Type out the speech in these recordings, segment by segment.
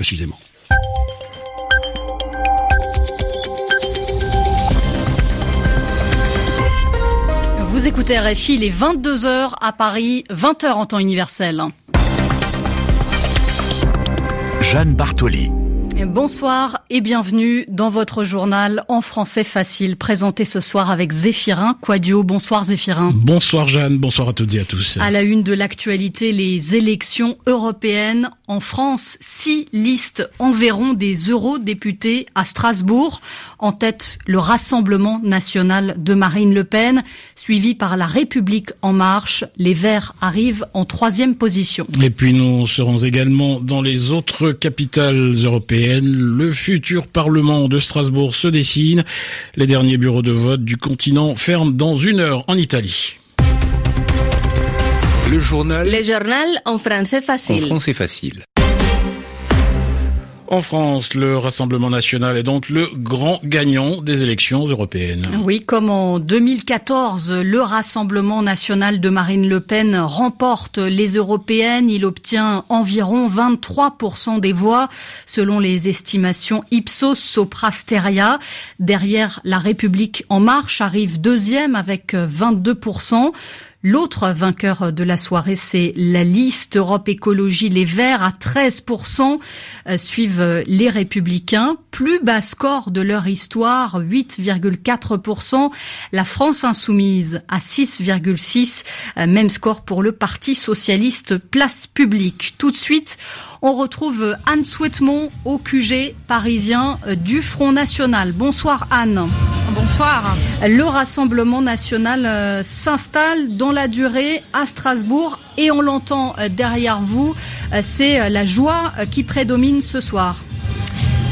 précisément. Vous écoutez RFI, les 22h à Paris, 20h en temps universel. Jeanne Bartoli. Bonsoir et bienvenue dans votre journal en français facile, présenté ce soir avec Zéphirin Quadio. Bonsoir Zéphirin. Bonsoir Jeanne, bonsoir à toutes et à tous. À la une de l'actualité, les élections européennes. En France, six listes enverront des eurodéputés à Strasbourg. En tête, le Rassemblement national de Marine Le Pen, suivi par la République en marche. Les Verts arrivent en troisième position. Et puis nous serons également dans les autres capitales européennes le futur Parlement de Strasbourg se dessine. Les derniers bureaux de vote du continent ferment dans une heure en Italie. Le journal. Le journal en français facile. En français facile. En France, le Rassemblement national est donc le grand gagnant des élections européennes. Oui, comme en 2014, le Rassemblement national de Marine Le Pen remporte les européennes. Il obtient environ 23% des voix, selon les estimations Ipsos Soprasteria. Derrière, la République en marche arrive deuxième avec 22%. L'autre vainqueur de la soirée, c'est la liste Europe Écologie Les Verts à 13%. Euh, suivent les Républicains. Plus bas score de leur histoire, 8,4%. La France Insoumise à 6,6%. Euh, même score pour le Parti Socialiste Place Publique. Tout de suite, on retrouve Anne Souhaitemont au QG parisien euh, du Front National. Bonsoir Anne. Bonsoir. Le Rassemblement national s'installe dans la durée à Strasbourg et on l'entend euh, derrière vous, euh, c'est euh, la joie qui prédomine ce soir.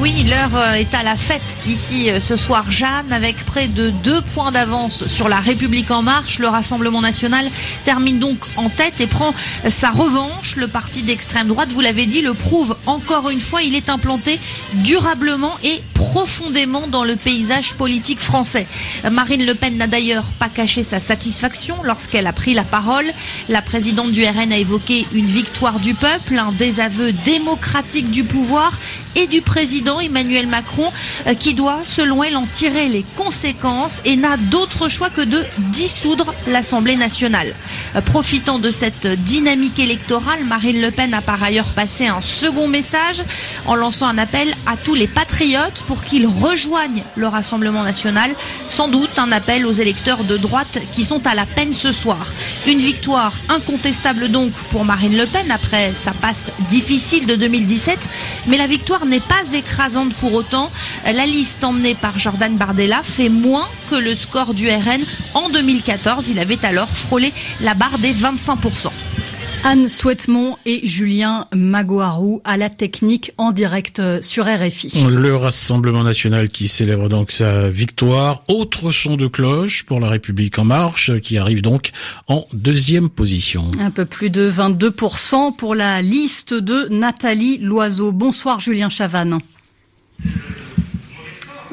Oui, l'heure est à la fête ici ce soir, Jeanne, avec près de deux points d'avance sur la République en marche. Le Rassemblement national termine donc en tête et prend sa revanche. Le parti d'extrême droite, vous l'avez dit, le prouve encore une fois. Il est implanté durablement et profondément dans le paysage politique français. Marine Le Pen n'a d'ailleurs pas caché sa satisfaction lorsqu'elle a pris la parole. La présidente du RN a évoqué une victoire du peuple, un désaveu démocratique du pouvoir et du président Emmanuel Macron euh, qui doit, selon elle, en tirer les conséquences et n'a d'autre choix que de dissoudre l'Assemblée nationale. Euh, profitant de cette dynamique électorale, Marine Le Pen a par ailleurs passé un second message en lançant un appel à tous les patriotes pour qu'ils rejoignent le Rassemblement national. Sans doute un appel aux électeurs de droite qui sont à la peine ce soir. Une victoire incontestable donc pour Marine Le Pen après sa passe difficile de 2017, mais la victoire n'est pas écrasante pour autant. La liste emmenée par Jordan Bardella fait moins que le score du RN en 2014. Il avait alors frôlé la barre des 25%. Anne Souhaitemont et Julien Magoarou à la technique en direct sur RFI. Le Rassemblement national qui célèbre donc sa victoire. Autre son de cloche pour la République en marche qui arrive donc en deuxième position. Un peu plus de 22% pour la liste de Nathalie Loiseau. Bonsoir Julien Chavannes.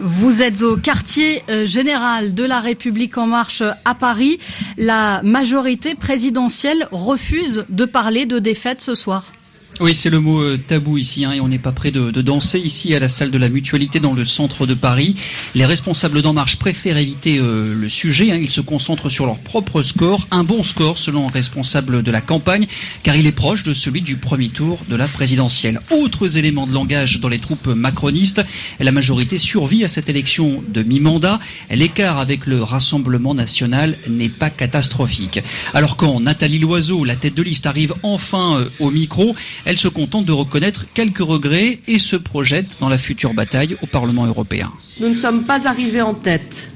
Vous êtes au quartier euh, général de la République en marche à Paris. La majorité présidentielle refuse de parler de défaite ce soir. Oui, c'est le mot euh, tabou ici, hein, et on n'est pas prêt de, de, danser ici à la salle de la Mutualité dans le centre de Paris. Les responsables d'En Marche préfèrent éviter euh, le sujet. Hein, ils se concentrent sur leur propre score, un bon score selon un responsable de la campagne, car il est proche de celui du premier tour de la présidentielle. Autres éléments de langage dans les troupes macronistes. La majorité survit à cette élection de mi-mandat. L'écart avec le Rassemblement national n'est pas catastrophique. Alors quand Nathalie Loiseau, la tête de liste, arrive enfin euh, au micro, elle se contente de reconnaître quelques regrets et se projette dans la future bataille au Parlement européen. Nous ne sommes pas arrivés en tête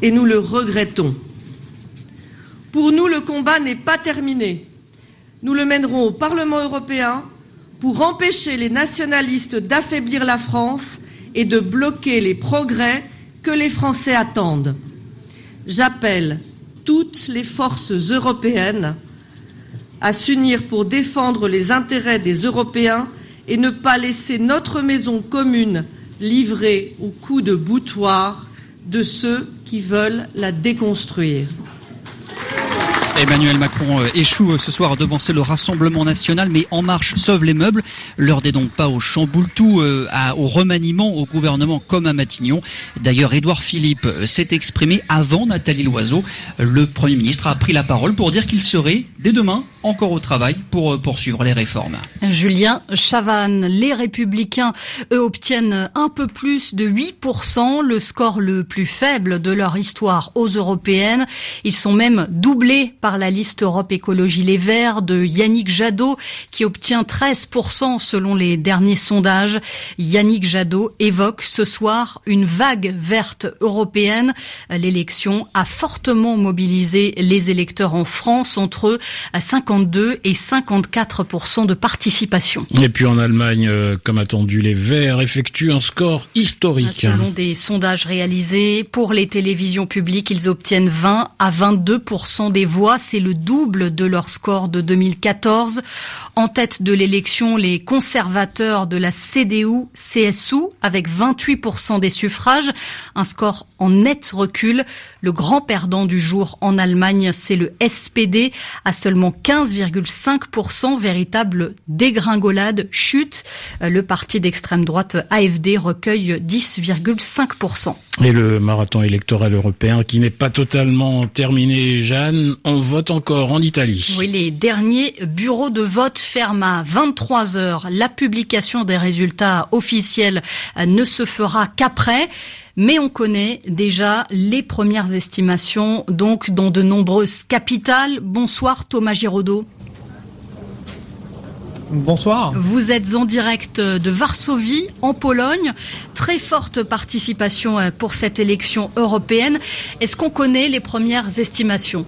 et nous le regrettons. Pour nous, le combat n'est pas terminé. Nous le mènerons au Parlement européen pour empêcher les nationalistes d'affaiblir la France et de bloquer les progrès que les Français attendent. J'appelle toutes les forces européennes à s'unir pour défendre les intérêts des Européens et ne pas laisser notre maison commune livrée au coup de boutoir de ceux qui veulent la déconstruire. Emmanuel Macron euh, échoue euh, ce soir à devancer le Rassemblement national, mais En Marche sauve les meubles. L'heure n'est donc pas au chamboule-tout, euh, au remaniement au gouvernement comme à Matignon. D'ailleurs, Édouard Philippe s'est exprimé avant Nathalie Loiseau. Le Premier ministre a pris la parole pour dire qu'il serait, dès demain, encore au travail pour poursuivre les réformes. Julien Chavannes, les Républicains, eux, obtiennent un peu plus de 8%, le score le plus faible de leur histoire aux européennes. Ils sont même doublés par la liste Europe Écologie Les Verts de Yannick Jadot qui obtient 13% selon les derniers sondages. Yannick Jadot évoque ce soir une vague verte européenne. L'élection a fortement mobilisé les électeurs en France entre 52 et 54% de participation. Et puis en Allemagne, euh, comme attendu, les Verts effectuent un score historique. Selon des sondages réalisés pour les télévisions publiques, ils obtiennent 20 à 22% des voix c'est le double de leur score de 2014. En tête de l'élection, les conservateurs de la CDU-CSU avec 28% des suffrages, un score en net recul. Le grand perdant du jour en Allemagne, c'est le SPD à seulement 15,5%, véritable dégringolade, chute. Le parti d'extrême droite AFD recueille 10,5%. Et le marathon électoral européen qui n'est pas totalement terminé, Jeanne, on vote encore en Italie. Oui, les derniers bureaux de vote ferment à 23 heures. La publication des résultats officiels ne se fera qu'après. Mais on connaît déjà les premières estimations, donc dans de nombreuses capitales. Bonsoir Thomas Giraudot. Bonsoir. Vous êtes en direct de Varsovie, en Pologne. Très forte participation euh, pour cette élection européenne. Est-ce qu'on connaît les premières estimations?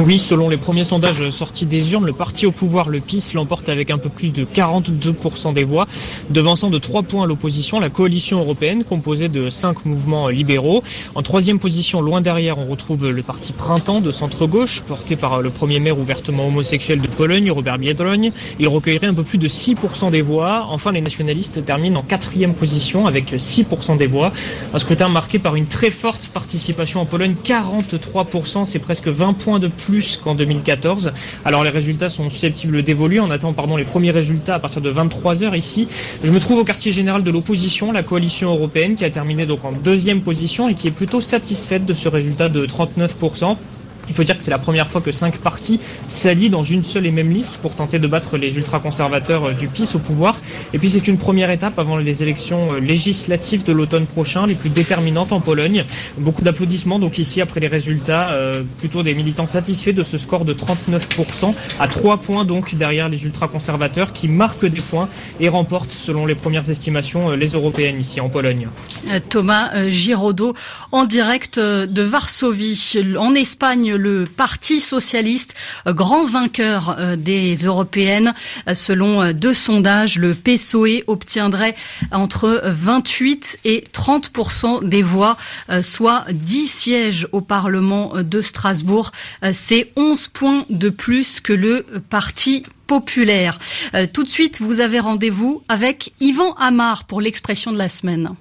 Oui, selon les premiers sondages sortis des urnes, le parti au pouvoir, le PIS, l'emporte avec un peu plus de 42% des voix, devançant de 3 points l'opposition, la coalition européenne, composée de 5 mouvements libéraux. En troisième position, loin derrière, on retrouve le parti Printemps de centre-gauche, porté par le premier maire ouvertement homosexuel de Pologne, Robert Biedroń. Il recueillerait un peu plus de 6% des voix. Enfin, les nationalistes terminent en quatrième position avec 6% des voix. Un scrutin marqué par une très forte participation en Pologne, 43%, c'est presque 20 points de plus qu'en 2014. Alors les résultats sont susceptibles d'évoluer. On attend pardon, les premiers résultats à partir de 23h ici. Je me trouve au quartier général de l'opposition, la coalition européenne, qui a terminé donc en deuxième position et qui est plutôt satisfaite de ce résultat de 39%. Il faut dire que c'est la première fois que cinq partis s'allient dans une seule et même liste pour tenter de battre les ultra-conservateurs euh, du PIS au pouvoir. Et puis c'est une première étape avant les élections euh, législatives de l'automne prochain, les plus déterminantes en Pologne. Beaucoup d'applaudissements donc ici après les résultats, euh, plutôt des militants satisfaits de ce score de 39%, à 3 points donc derrière les ultra-conservateurs qui marquent des points et remportent selon les premières estimations les européennes ici en Pologne. Thomas Giraudot en direct de Varsovie. En Espagne, le Parti socialiste, euh, grand vainqueur euh, des européennes. Euh, selon deux sondages, le PSOE obtiendrait entre 28 et 30% des voix, soit 10 sièges au Parlement de Strasbourg. C'est 11 points de plus que le Parti populaire. Tout de suite, vous avez rendez-vous avec Yvan Amar pour l'expression de la semaine.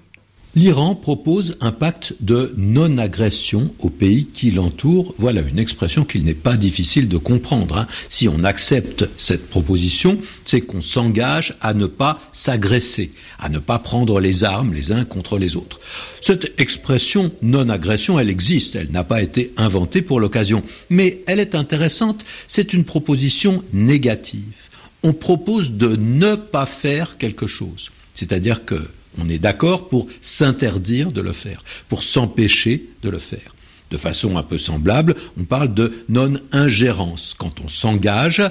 L'Iran propose un pacte de non-agression aux pays qui l'entourent. Voilà une expression qu'il n'est pas difficile de comprendre. Hein. Si on accepte cette proposition, c'est qu'on s'engage à ne pas s'agresser, à ne pas prendre les armes les uns contre les autres. Cette expression non-agression, elle existe, elle n'a pas été inventée pour l'occasion, mais elle est intéressante, c'est une proposition négative. On propose de ne pas faire quelque chose. C'est-à-dire que on est d'accord pour s'interdire de le faire, pour s'empêcher de le faire. De façon un peu semblable, on parle de non-ingérence, quand on s'engage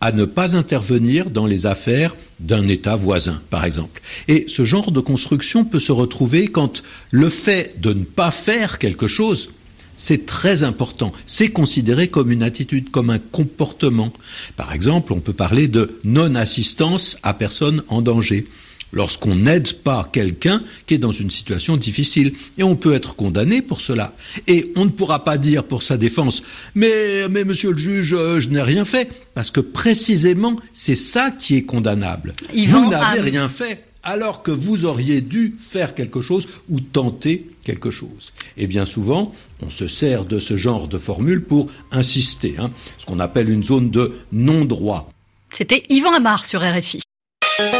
à ne pas intervenir dans les affaires d'un État voisin, par exemple. Et ce genre de construction peut se retrouver quand le fait de ne pas faire quelque chose, c'est très important. C'est considéré comme une attitude, comme un comportement. Par exemple, on peut parler de non-assistance à personne en danger lorsqu'on n'aide pas quelqu'un qui est dans une situation difficile. Et on peut être condamné pour cela. Et on ne pourra pas dire pour sa défense, mais, mais monsieur le juge, euh, je n'ai rien fait. Parce que précisément, c'est ça qui est condamnable. Vous n'avez rien fait. alors que vous auriez dû faire quelque chose ou tenter quelque chose. Et bien souvent, on se sert de ce genre de formule pour insister, hein, ce qu'on appelle une zone de non-droit. C'était Yvan Amar sur RFI.